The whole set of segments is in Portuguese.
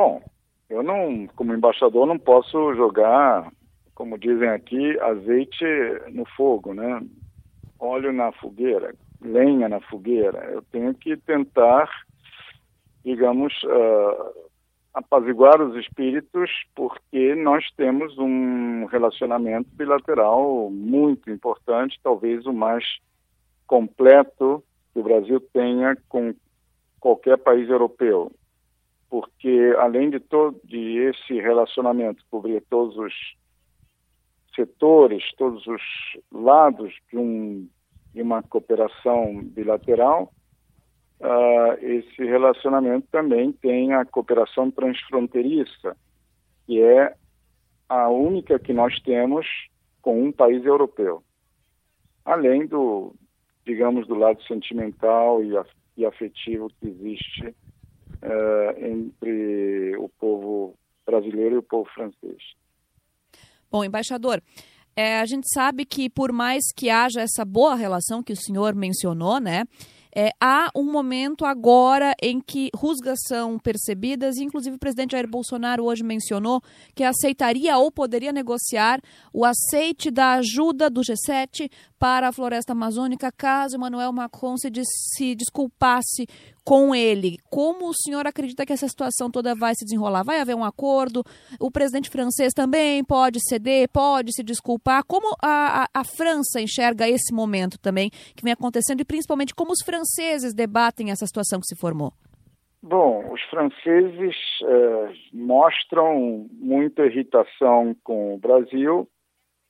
Bom, eu não, como embaixador, não posso jogar, como dizem aqui, azeite no fogo, né? Óleo na fogueira, lenha na fogueira. Eu tenho que tentar, digamos, uh, apaziguar os espíritos, porque nós temos um relacionamento bilateral muito importante, talvez o mais completo que o Brasil tenha com qualquer país europeu. Porque, além de todo de esse relacionamento cobrir todos os setores, todos os lados de, um, de uma cooperação bilateral, uh, esse relacionamento também tem a cooperação transfronteiriça, que é a única que nós temos com um país europeu. Além do, digamos, do lado sentimental e, afetivo que existe uh, entre o povo brasileiro e o povo francês. Bom, embaixador, é, a gente sabe que por mais que haja essa boa relação que o senhor mencionou, né, é, há um momento agora em que rusgas são percebidas, inclusive o presidente Jair Bolsonaro hoje mencionou que aceitaria ou poderia negociar o aceite da ajuda do G7 para a floresta amazônica caso Emmanuel Macron se, se desculpasse com ele. Como o senhor acredita que essa situação toda vai se desenrolar? Vai haver um acordo? O presidente francês também pode ceder, pode se desculpar? Como a, a, a França enxerga esse momento também que vem acontecendo e principalmente como os franceses debatem essa situação que se formou? Bom, os franceses eh, mostram muita irritação com o Brasil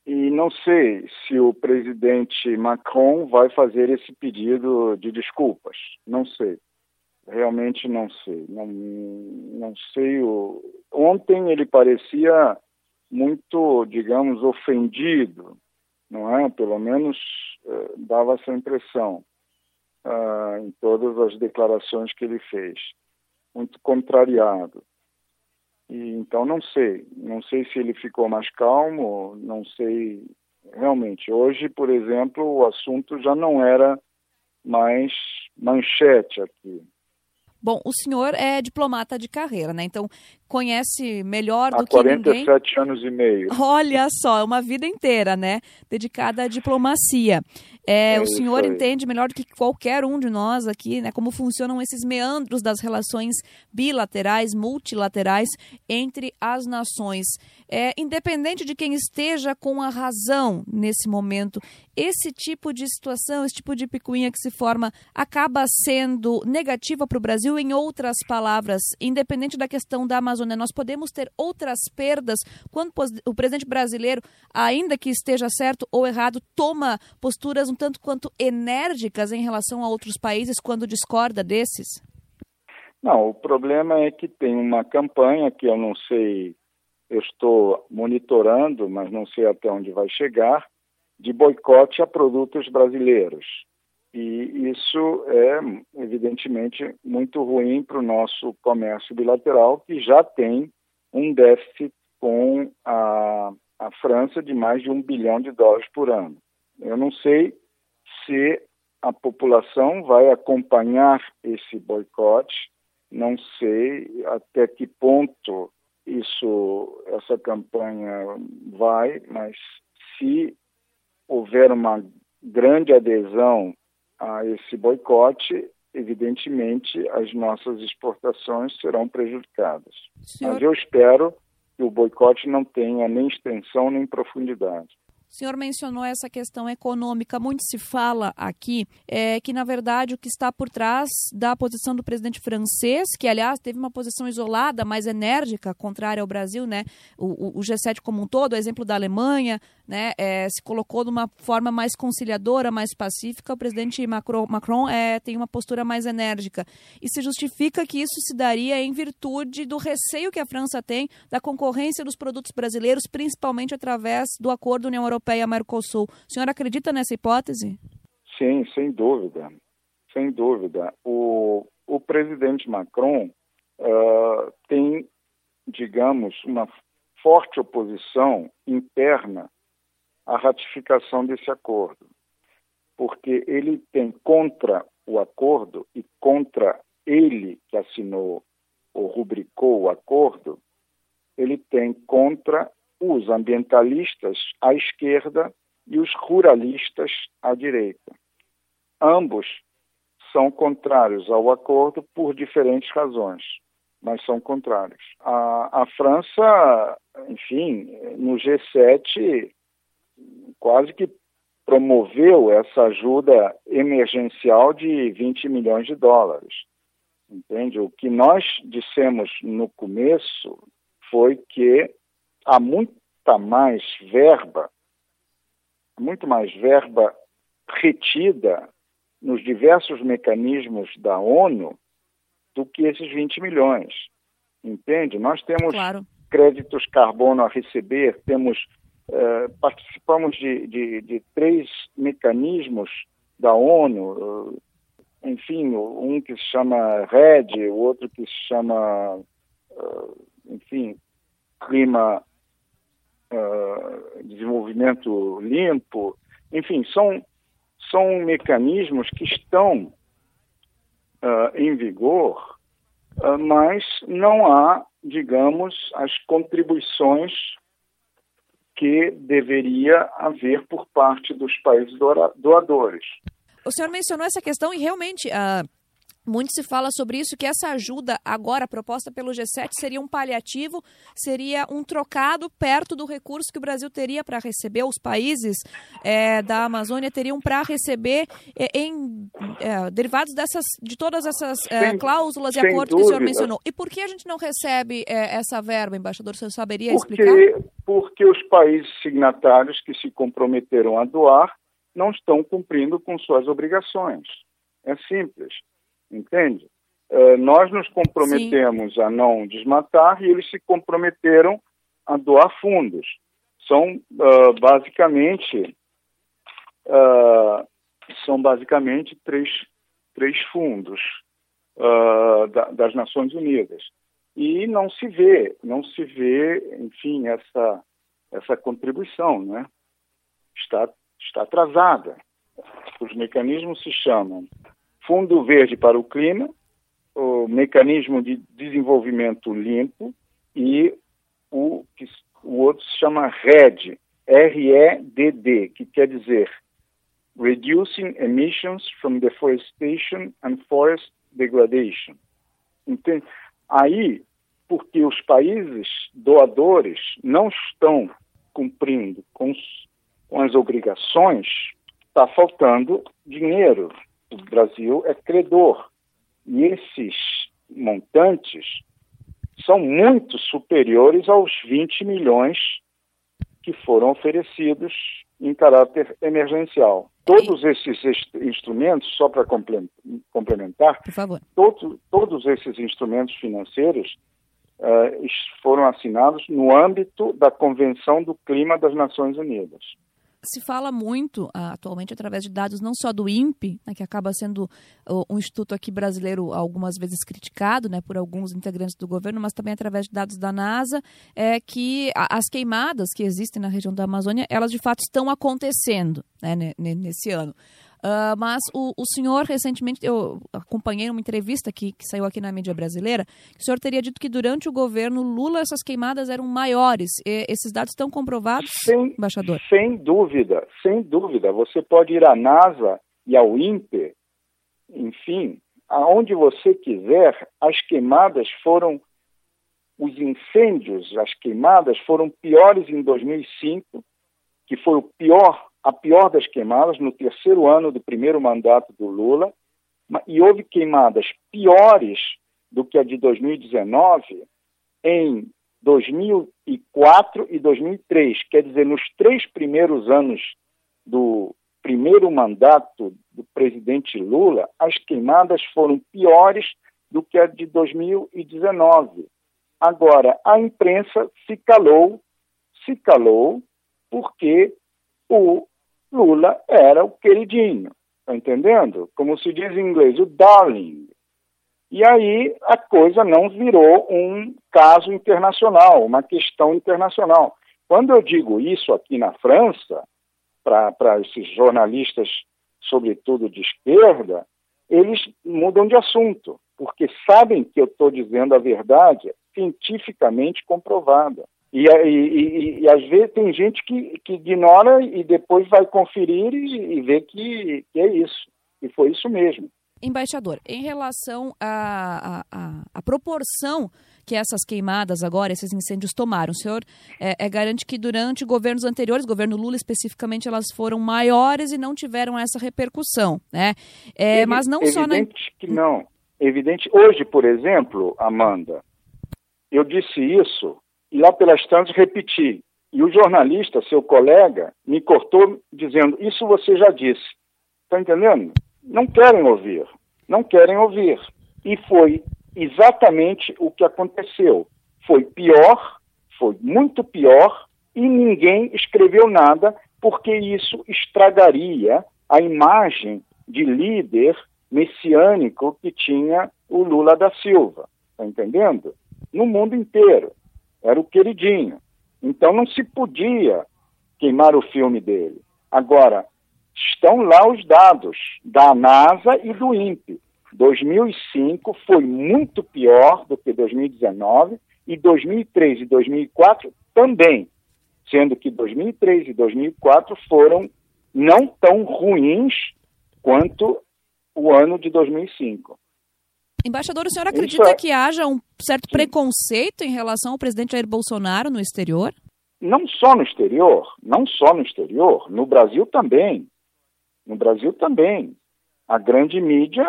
e não sei se o presidente Macron vai fazer esse pedido de desculpas. Não sei. Realmente não sei. Não, não sei. O... Ontem ele parecia muito, digamos, ofendido, não é? Pelo menos uh, dava essa impressão uh, em todas as declarações que ele fez. Muito contrariado. E, então não sei, não sei se ele ficou mais calmo, não sei realmente. Hoje, por exemplo, o assunto já não era mais manchete aqui. Bom, o senhor é diplomata de carreira, né? Então conhece melhor do Há que 47 ninguém. anos e meio. Olha só, uma vida inteira, né? Dedicada à diplomacia. É, é o senhor entende melhor do que qualquer um de nós aqui, né? Como funcionam esses meandros das relações bilaterais, multilaterais entre as nações. É, independente de quem esteja com a razão nesse momento, esse tipo de situação, esse tipo de picuinha que se forma, acaba sendo negativa para o Brasil. Em outras palavras, independente da questão da Amazônia Nós podemos ter outras perdas quando o presidente brasileiro, ainda que esteja certo ou errado, toma posturas um tanto quanto enérgicas em relação a outros países quando discorda desses? Não, o problema é que tem uma campanha que eu não sei, eu estou monitorando, mas não sei até onde vai chegar, de boicote a produtos brasileiros. E isso é, evidentemente, muito ruim para o nosso comércio bilateral, que já tem um déficit com a, a França de mais de um bilhão de dólares por ano. Eu não sei se a população vai acompanhar esse boicote, não sei até que ponto isso, essa campanha vai, mas se houver uma grande adesão a esse boicote, evidentemente as nossas exportações serão prejudicadas. Senhor... Mas eu espero que o boicote não tenha nem extensão nem profundidade. O senhor mencionou essa questão econômica. Muito se fala aqui é, que, na verdade, o que está por trás da posição do presidente francês, que, aliás, teve uma posição isolada, mais enérgica, contrária ao Brasil, né? O, o G7 como um todo, o exemplo da Alemanha, né? É, se colocou de uma forma mais conciliadora, mais pacífica. O presidente Macron, Macron é, tem uma postura mais enérgica. E se justifica que isso se daria em virtude do receio que a França tem da concorrência dos produtos brasileiros, principalmente através do acordo União Europeia Europeia-Mercosul. O senhor acredita nessa hipótese? Sim, sem dúvida. Sem dúvida. O, o presidente Macron uh, tem, digamos, uma forte oposição interna à ratificação desse acordo, porque ele tem contra o acordo e contra ele que assinou ou rubricou o acordo, ele tem contra os ambientalistas à esquerda e os ruralistas à direita. Ambos são contrários ao acordo por diferentes razões, mas são contrários. A, a França, enfim, no G7, quase que promoveu essa ajuda emergencial de 20 milhões de dólares. Entende? O que nós dissemos no começo foi que há muita mais verba, muito mais verba retida nos diversos mecanismos da ONU do que esses 20 milhões. Entende? Nós temos claro. créditos carbono a receber, temos uh, participamos de, de, de, três mecanismos da ONU, uh, enfim, um que se chama RED, o outro que se chama, uh, enfim, Clima Desenvolvimento Limpo, enfim, são são mecanismos que estão em vigor, mas não há, digamos, as contribuições que deveria haver por parte dos países doadores. O senhor mencionou essa questão e realmente uh, muito se fala sobre isso, que essa ajuda agora proposta pelo G7 seria um paliativo, seria um trocado perto do recurso que o Brasil teria para receber, os países é, da Amazônia teriam para receber é, em é, derivados dessas, de todas essas sem, cláusulas e acordos dúvida. que o senhor mencionou. E por que a gente não recebe essa verba, embaixador? O senhor saberia porque, explicar? Porque os países signatários que se comprometeram a doar não estão cumprindo com suas obrigações. É simples entende? Uh, nós nos comprometemos Sim. a não desmatar e eles se comprometeram a doar fundos. São uh, basicamente uh, são basicamente três, três fundos da, das Nações Unidas e não se vê não se vê enfim essa essa contribuição, né? Está está atrasada. Os mecanismos se chamam Fundo Verde para o Clima, o Mecanismo de Desenvolvimento Limpo e o, o outro se chama RED, R-E-D-D, que quer dizer Reducing Emissions from Deforestation and Forest Degradation. Entende? Aí, porque os países doadores não estão cumprindo com, com as obrigações, está faltando dinheiro o Brasil é credor. E esses montantes são muito superiores aos 20 milhões que foram oferecidos em caráter emergencial. Todos esses instrumentos, só para complementar, todos, todos esses instrumentos financeiros uh, foram assinados no âmbito da Convenção do Clima das Nações Unidas se fala muito uh, atualmente através de dados não só do INPE, né, que acaba sendo um instituto aqui brasileiro algumas vezes criticado né, por alguns integrantes do governo, mas também através de dados da NASA, é que as queimadas que existem na região da Amazônia, elas de fato estão acontecendo né, nesse ano. Uh, mas o, o senhor, recentemente, eu acompanhei uma entrevista que, que saiu aqui na mídia brasileira, que o senhor teria dito que durante o governo Lula essas queimadas eram maiores. E esses dados estão comprovados, sem, embaixador? Sem dúvida, sem dúvida. Você pode ir à NASA e ao INPE, enfim, aonde você quiser, as queimadas foram, os incêndios, as queimadas foram piores em 2005, que foi o pior a pior das queimadas no terceiro ano do primeiro mandato do Lula, e houve queimadas piores do que a de 2019 em 2004 e 2003, quer dizer, nos três primeiros anos do primeiro mandato do presidente Lula, as queimadas foram piores do que a de 2019. Agora, a imprensa se calou, se calou, porque o Lula era o queridinho, tá entendendo? Como se diz em inglês, o darling. E aí a coisa não virou um caso internacional, uma questão internacional. Quando eu digo isso aqui na França, para esses jornalistas, sobretudo de esquerda, eles mudam de assunto. porque sabem que eu estou dizendo a verdade cientificamente comprovada. E, e, e, e, às vezes tem gente que, que ignora e depois vai conferir e, vê que, que, é isso. E foi isso mesmo. Embaixador, em relação à a, a, a, proporção que essas queimadas agora, esses incêndios tomaram, o senhor é, é, garante que durante governos anteriores, governo Lula especificamente, elas foram maiores e não tiveram essa repercussão, né? É, mas não só na... que não. Evidente. Hoje, por exemplo, Amanda, eu disse isso e lá pelas tantas repeti. E o jornalista, seu colega, me cortou dizendo: Isso você já disse. Está entendendo? Não querem ouvir. Não querem ouvir. E foi exatamente o que aconteceu. Foi pior, foi muito pior, e ninguém escreveu nada, porque isso estragaria a imagem de líder messiânico que tinha o Lula da Silva. Está entendendo? No mundo inteiro era o queridinho. Então não se podia queimar o filme dele. Agora, estão lá os dados da NASA e do INPE. 2005 foi muito pior do que 2019 e 2003 e 2004 também, sendo que 2003 e 2004 foram não tão ruins quanto o ano de 2005. Embaixador, o senhor acredita é... que haja um certo preconceito em relação ao presidente Jair Bolsonaro no exterior? Não só no exterior, não só no exterior, no Brasil também. No Brasil também. A grande mídia,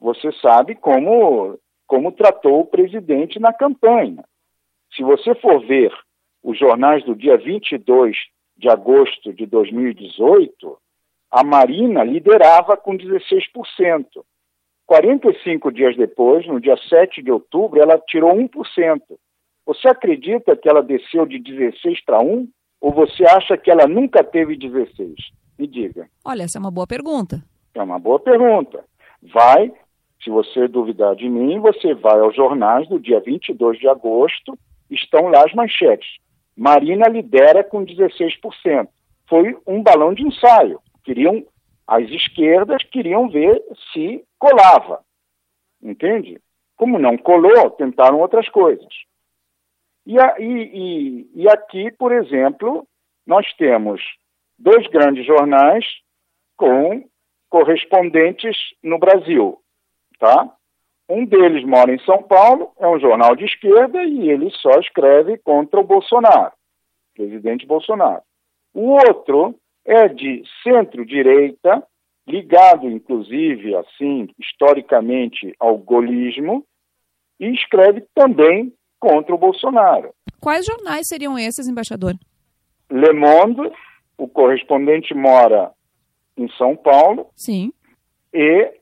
você sabe como, como tratou o presidente na campanha. Se você for ver os jornais do dia 22 de agosto de 2018, a Marina liderava com 16%. 45 dias depois, no dia 7 de outubro, ela tirou 1%. Você acredita que ela desceu de 16 para 1? Ou você acha que ela nunca teve 16? Me diga. Olha, essa é uma boa pergunta. É uma boa pergunta. Vai, se você duvidar de mim, você vai aos jornais do dia 22 de agosto, estão lá as manchetes. Marina lidera com 16%. Foi um balão de ensaio. Queriam as esquerdas queriam ver se colava, entende? Como não colou, tentaram outras coisas. E, e, e aqui, por exemplo, nós temos dois grandes jornais com correspondentes no Brasil, tá? Um deles mora em São Paulo, é um jornal de esquerda e ele só escreve contra o Bolsonaro, presidente Bolsonaro. O outro é de centro-direita, ligado inclusive assim historicamente ao golismo, e escreve também contra o Bolsonaro. Quais jornais seriam esses, embaixador? Le Monde, o correspondente mora em São Paulo. Sim. E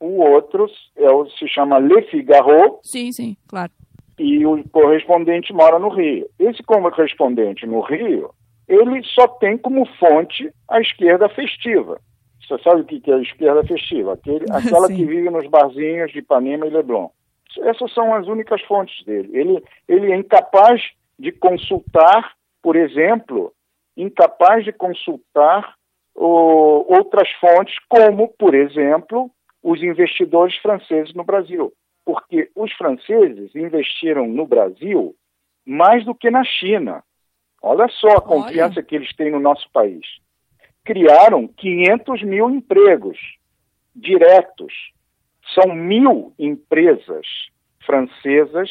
o outro é o, se chama Le Figaro. Sim, sim, claro. E o correspondente mora no Rio. Esse correspondente no Rio ele só tem como fonte a esquerda festiva. Você sabe o que é a esquerda festiva? Aquele, aquela Sim. que vive nos barzinhos de Ipanema e Leblon. Essas são as únicas fontes dele. Ele, ele é incapaz de consultar, por exemplo, incapaz de consultar o, outras fontes, como, por exemplo, os investidores franceses no Brasil. Porque os franceses investiram no Brasil mais do que na China. Olha só a confiança Olha. que eles têm no nosso país. Criaram 500 mil empregos diretos. São mil empresas francesas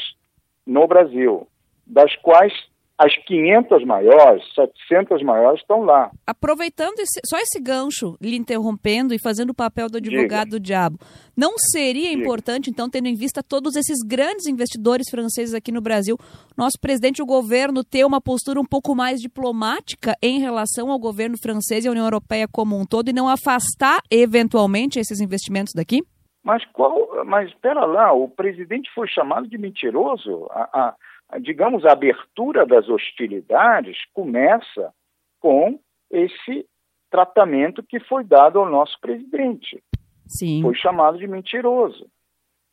no Brasil, das quais as 500 maiores, 700 maiores estão lá. Aproveitando esse, só esse gancho, lhe interrompendo e fazendo o papel do advogado Diga. do diabo, não seria Diga. importante, então, tendo em vista todos esses grandes investidores franceses aqui no Brasil, nosso presidente e o governo ter uma postura um pouco mais diplomática em relação ao governo francês e à União Europeia como um todo e não afastar, eventualmente, esses investimentos daqui? Mas qual? Mas espera lá, o presidente foi chamado de mentiroso. A, a, digamos, a abertura das hostilidades começa com esse tratamento que foi dado ao nosso presidente. Sim. Foi chamado de mentiroso.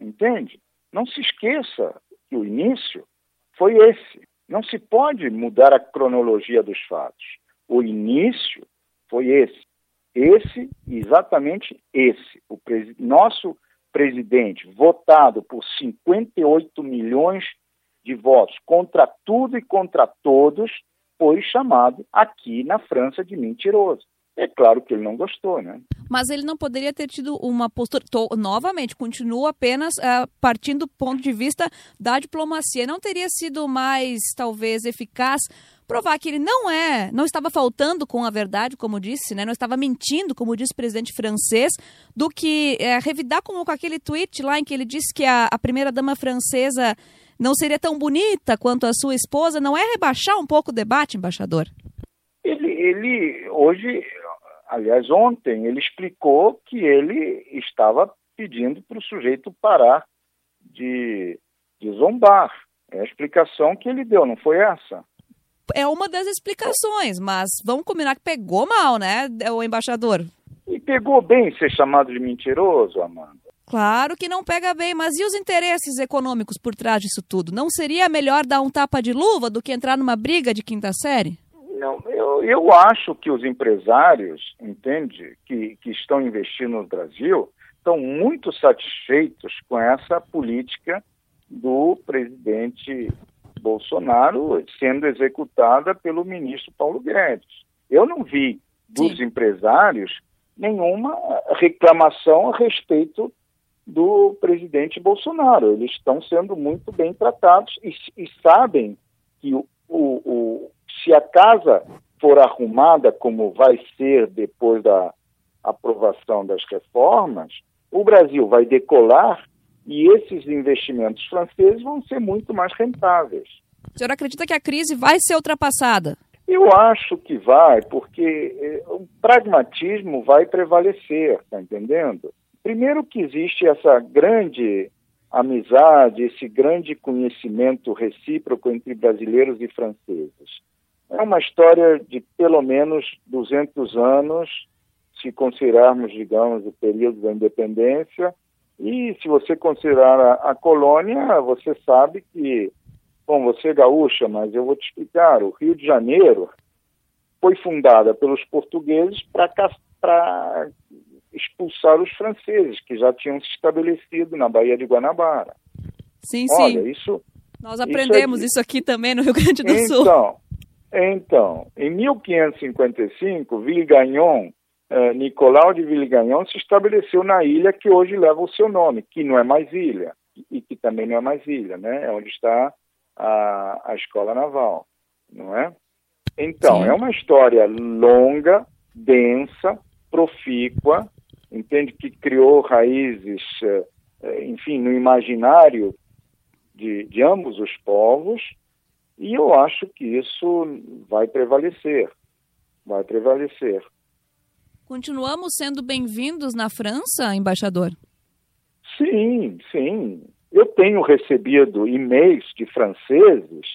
Entende? Não se esqueça que o início foi esse. Não se pode mudar a cronologia dos fatos. O início foi esse. Esse, exatamente esse. O nosso presidente, votado por 58 milhões de votos contra tudo e contra todos, foi chamado aqui na França de mentiroso. É claro que ele não gostou, né? Mas ele não poderia ter tido uma postura. Tô, novamente, continua apenas uh, partindo do ponto de vista da diplomacia. Não teria sido mais, talvez, eficaz provar que ele não é, não estava faltando com a verdade, como disse, né? Não estava mentindo, como disse o presidente francês, do que é, revidar como com aquele tweet lá em que ele disse que a, a primeira dama francesa não seria tão bonita quanto a sua esposa. Não é rebaixar um pouco o debate, embaixador? Ele, ele hoje, aliás, ontem, ele explicou que ele estava pedindo para o sujeito parar de, de zombar. É a explicação que ele deu, não foi essa? é uma das explicações, mas vamos combinar que pegou mal, né, o embaixador? E pegou bem ser chamado de mentiroso, Amanda. Claro que não pega bem, mas e os interesses econômicos por trás disso tudo? Não seria melhor dar um tapa de luva do que entrar numa briga de quinta série? Não, eu, eu acho que os empresários, entende, que, que estão investindo no Brasil, estão muito satisfeitos com essa política do presidente Bolsonaro sendo executada pelo ministro Paulo Guedes. Eu não vi dos Sim. empresários nenhuma reclamação a respeito do presidente Bolsonaro. Eles estão sendo muito bem tratados e, e sabem que o, o, o, se a casa for arrumada como vai ser depois da aprovação das reformas, o Brasil vai decolar e esses investimentos franceses vão ser muito mais rentáveis. O senhor acredita que a crise vai ser ultrapassada? Eu acho que vai, porque eh, o pragmatismo vai prevalecer, está entendendo? Primeiro que existe essa grande amizade, esse grande conhecimento recíproco entre brasileiros e franceses. É uma história de pelo menos 200 anos, se considerarmos, digamos, o período da independência, e se você considerar a, a colônia, você sabe que, bom, você é gaúcha, mas eu vou te explicar, o Rio de Janeiro foi fundada pelos portugueses para expulsar os franceses, que já tinham se estabelecido na Baía de Guanabara. Sim, Olha, sim. Isso, Nós aprendemos isso, é... isso, aqui também no Rio Grande do então, Sul. Então, em 1555, Villegagnon uh, Nicolau de Villegagnon se estabeleceu na ilha que hoje leva o seu nome, que não é mais ilha, e que também não é mais ilha, né? É onde está a, a escola naval, não é? Então, Sim. é uma história longa, densa, profícua, entende que criou raízes, uh, enfim, no imaginário de, de ambos os povos, e eu acho que isso vai prevalecer, vai prevalecer. Continuamos sendo bem-vindos na França, embaixador? Sim, sim. Eu tenho recebido e-mails de franceses,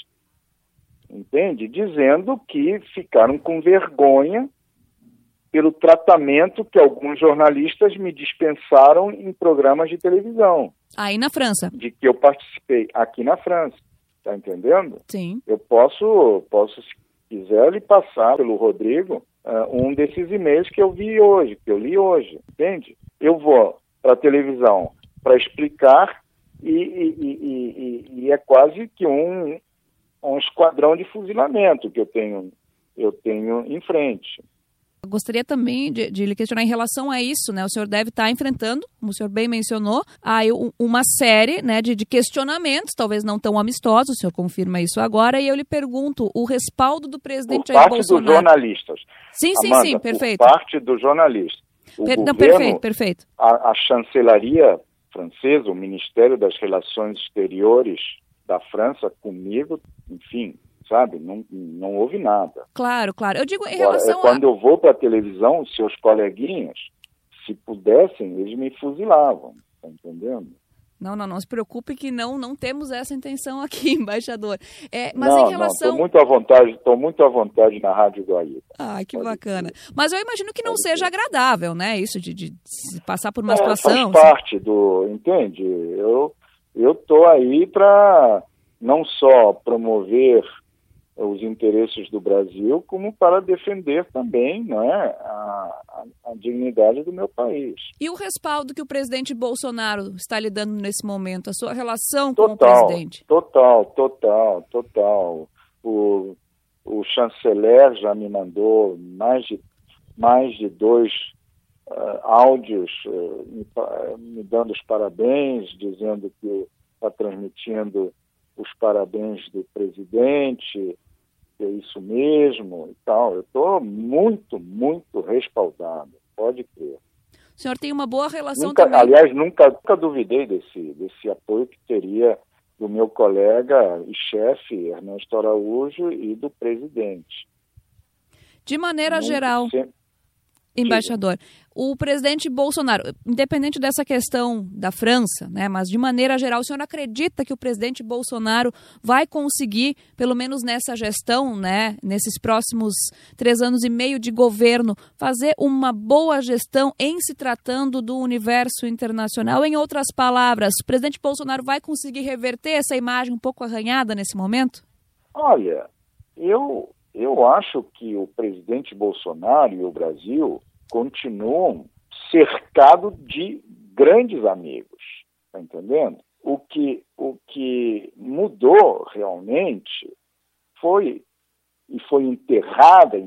entende? Dizendo que ficaram com vergonha pelo tratamento que alguns jornalistas me dispensaram em programas de televisão. Aí na França? De que eu participei aqui na França. Tá entendendo? Sim. Eu posso, posso se quiser, lhe passar pelo Rodrigo uh, um desses e-mails que eu vi hoje, que eu li hoje, entende? Eu vou para a televisão para explicar e, e, e, e, é quase que um, um esquadrão de fuzilamento que eu tenho, eu tenho em frente. Gostaria também de, de, lhe questionar em relação a isso, né? O senhor deve estar enfrentando, como o senhor bem mencionou, aí uma série né, de, de questionamentos, talvez não tão amistosos, o senhor confirma isso agora, e eu lhe pergunto, o respaldo do presidente por parte Bolsonaro... dos jornalistas. Sim, sim, Amanda, sim, perfeito. Por parte dos jornalistas. Per, governo, não, perfeito, perfeito. A, a chancelaria francesa, o Ministério das Relações Exteriores da França comigo, enfim, sabe? Não, não houve nada. Claro, claro. Eu digo em Agora, relação é, Quando eu vou para a televisão, seus coleguinhas, se pudessem, eles me fuzilavam, tá entendendo? Não, não, não se preocupe que não não temos essa intenção aqui, embaixador. É, mas não, em relação. Estou muito à vontade, estou muito à vontade na Rádio Guaíba. Ah, que Pode bacana. Ser. Mas eu imagino que não Pode seja ser. agradável, né? Isso de, de passar por uma é, situação. Faz parte assim. do. Entende? Eu eu estou aí para não só promover os interesses do Brasil, como para defender também não é, a, a, a, dignidade do meu país. E o respaldo que o presidente Bolsonaro está lhe dando nesse momento, a sua relação total, com o presidente? Total, total, total. O, o chanceler já me mandou mais de, mais de dois uh, áudios uh, me, me, dando os parabéns, dizendo que está transmitindo os parabéns do presidente, é isso mesmo e tal. Eu estou muito, muito respaldado, pode crer. O senhor tem uma boa relação nunca, também. Aliás, nunca, nunca duvidei desse, desse apoio que teria do meu colega e chefe Ernesto Araújo e do presidente. De maneira muito geral, sempre, Embaixador, o presidente Bolsonaro, independente dessa questão da França, né, mas de maneira geral, o senhor acredita que o presidente Bolsonaro vai conseguir, pelo menos nessa gestão, né, nesses próximos três anos e meio de governo, fazer uma boa gestão em se tratando do universo internacional? Em outras palavras, o presidente Bolsonaro vai conseguir reverter essa imagem um pouco arranhada nesse momento? Olha, eu eu acho que o presidente Bolsonaro e o Brasil continuam cercados de grandes amigos, tá entendendo? O que, o que mudou realmente foi, e foi enterrada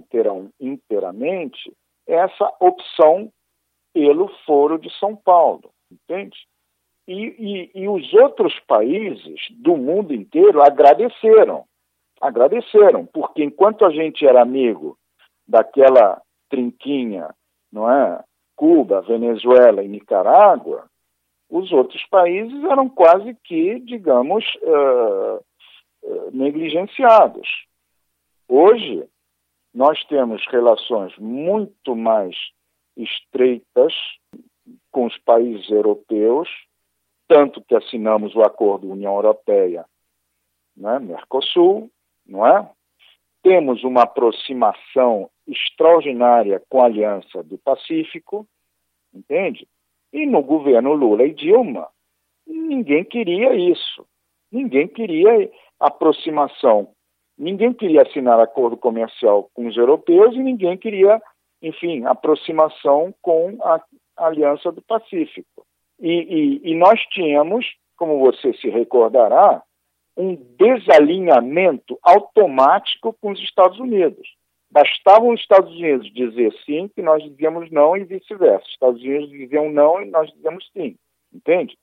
inteiramente, essa opção pelo Foro de São Paulo, entende? E, e, e os outros países do mundo inteiro agradeceram agradeceram, porque enquanto a gente era amigo daquela trinquinha, não é? Cuba, Venezuela e Nicarágua, os outros países eram quase que, digamos, uh, negligenciados. Hoje, nós temos relações muito mais estreitas com os países europeus, tanto que assinamos o acordo União Europeia, né, Mercosul, não é? Temos uma aproximação extraordinária com a Aliança do Pacífico, entende? E no governo Lula e Dilma, ninguém queria isso. Ninguém queria aproximação. Ninguém queria assinar acordo comercial com os europeus e ninguém queria, enfim, aproximação com a Aliança do Pacífico. E, e, e nós tínhamos, como você se recordará, um desalinhamento automático com os Estados Unidos. Bastava os Estados Unidos dizer sim, que nós dizíamos não, e vice-versa. Os Estados Unidos diziam não e nós dizíamos sim. Entende?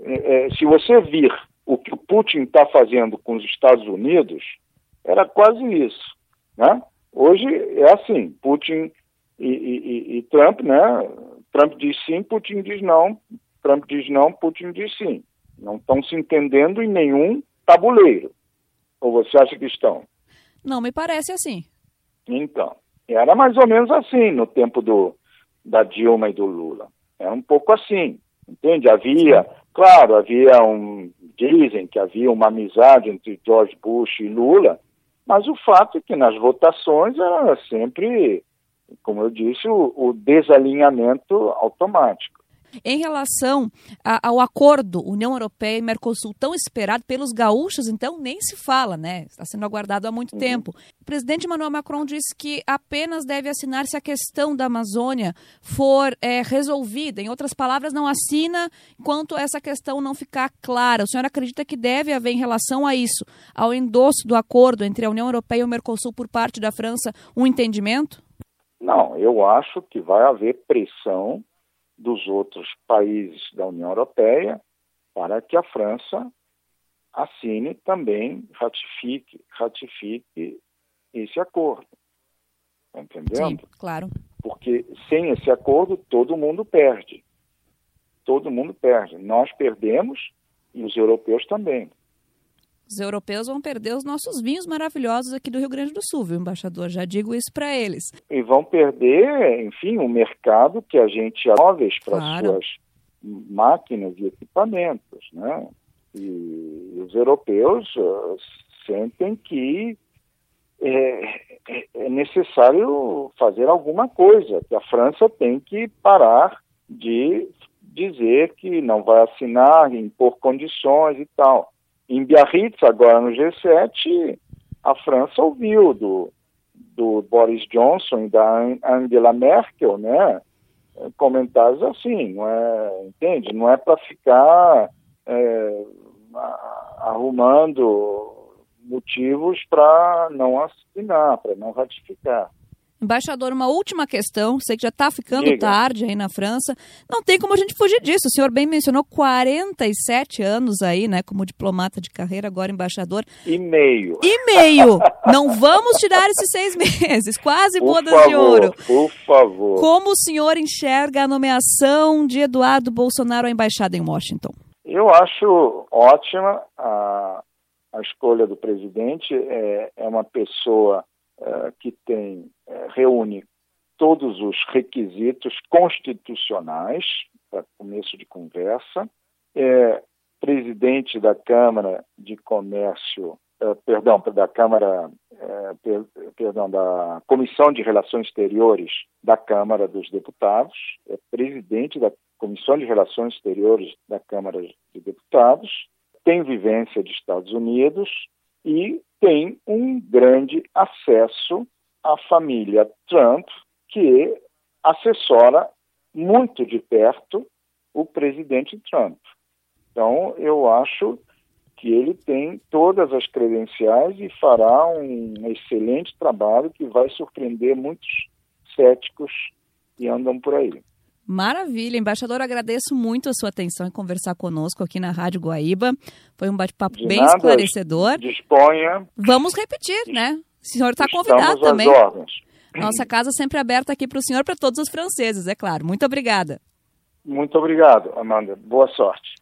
É, é se você vir o que o Putin está fazendo com os Estados Unidos, era quase isso. Né? Hoje é assim: Putin e, e, e Trump, né? Trump diz sim, Putin diz não. Trump diz não, Putin diz sim. Não estão se entendendo em nenhum tabuleiro. Ou você acha que estão? Não me parece assim. Então, era mais ou menos assim no tempo do, da Dilma e do Lula. Era um pouco assim, entende? Havia, claro, havia um. Dizem que havia uma amizade entre George Bush e Lula, mas o fato é que nas votações era sempre, como eu disse, o, o desalinhamento automático. Em relação a, ao acordo União Europeia e Mercosul, tão esperado pelos gaúchos, então nem se fala, né? Está sendo aguardado há muito uhum. tempo. O presidente Emmanuel Macron disse que apenas deve assinar se a questão da Amazônia for é, resolvida. Em outras palavras, não assina enquanto essa questão não ficar clara. O senhor acredita que deve haver, em relação a isso, ao endosso do acordo entre a União Europeia e o Mercosul por parte da França, um entendimento? Não, eu acho que vai haver pressão dos outros países da União Europeia para que a França assine também, ratifique, ratifique esse acordo. Tá entendendo? Sim, claro. Porque sem esse acordo todo mundo perde. Todo mundo perde. Nós perdemos e os europeus também. Os europeus vão perder os nossos vinhos maravilhosos aqui do Rio Grande do Sul, viu, embaixador? Já digo isso para eles. E vão perder, enfim, o mercado que a gente móveis para claro. suas máquinas e equipamentos, né? E os europeus uh, sentem que é, é, é necessário fazer alguma coisa, que a França tem que parar de dizer que não vai assinar, impor condições e tal. Em Biarritz, agora no G7, a França ouviu do, do Boris Johnson e da Angela Merkel, né? Comentários assim, não é, entende? Não é para ficar é, arrumando motivos para não assinar, para não ratificar. Embaixador, uma última questão, sei que já está ficando Diga. tarde aí na França. Não tem como a gente fugir disso. O senhor bem mencionou 47 anos aí, né, como diplomata de carreira, agora embaixador. E meio. E meio. Não vamos tirar esses seis meses, quase por bodas favor, de ouro. Por favor. Como o senhor enxerga a nomeação de Eduardo Bolsonaro à embaixada em Washington? Eu acho ótima a, a escolha do presidente. É, é uma pessoa é, que tem é, reúne todos os requisitos constitucionais para começo de conversa. É presidente da Câmara de Comércio, é, perdão, da Câmara, per, perdão, da Comissão de Relações Exteriores da Câmara dos Deputados, é presidente da Comissão de Relações Exteriores da Câmara de Deputados, tem vivência de Estados Unidos e tem um grande acesso à família Trump, que assessora muito de perto o presidente Trump. Então, eu acho que ele tem todas as credenciais e fará um excelente trabalho que vai surpreender muitos céticos que andam por aí. Maravilha, embaixador, agradeço muito a sua atenção em conversar conosco aqui na Rádio Guaíba. Foi um bate-papo bem nada, esclarecedor. Disponha. Vamos repetir, né? O senhor está convidado também. Ordens. Nossa casa sempre aberta aqui para o senhor, para todos os franceses, é claro. Muito obrigada. Muito obrigado, Amanda. Boa sorte.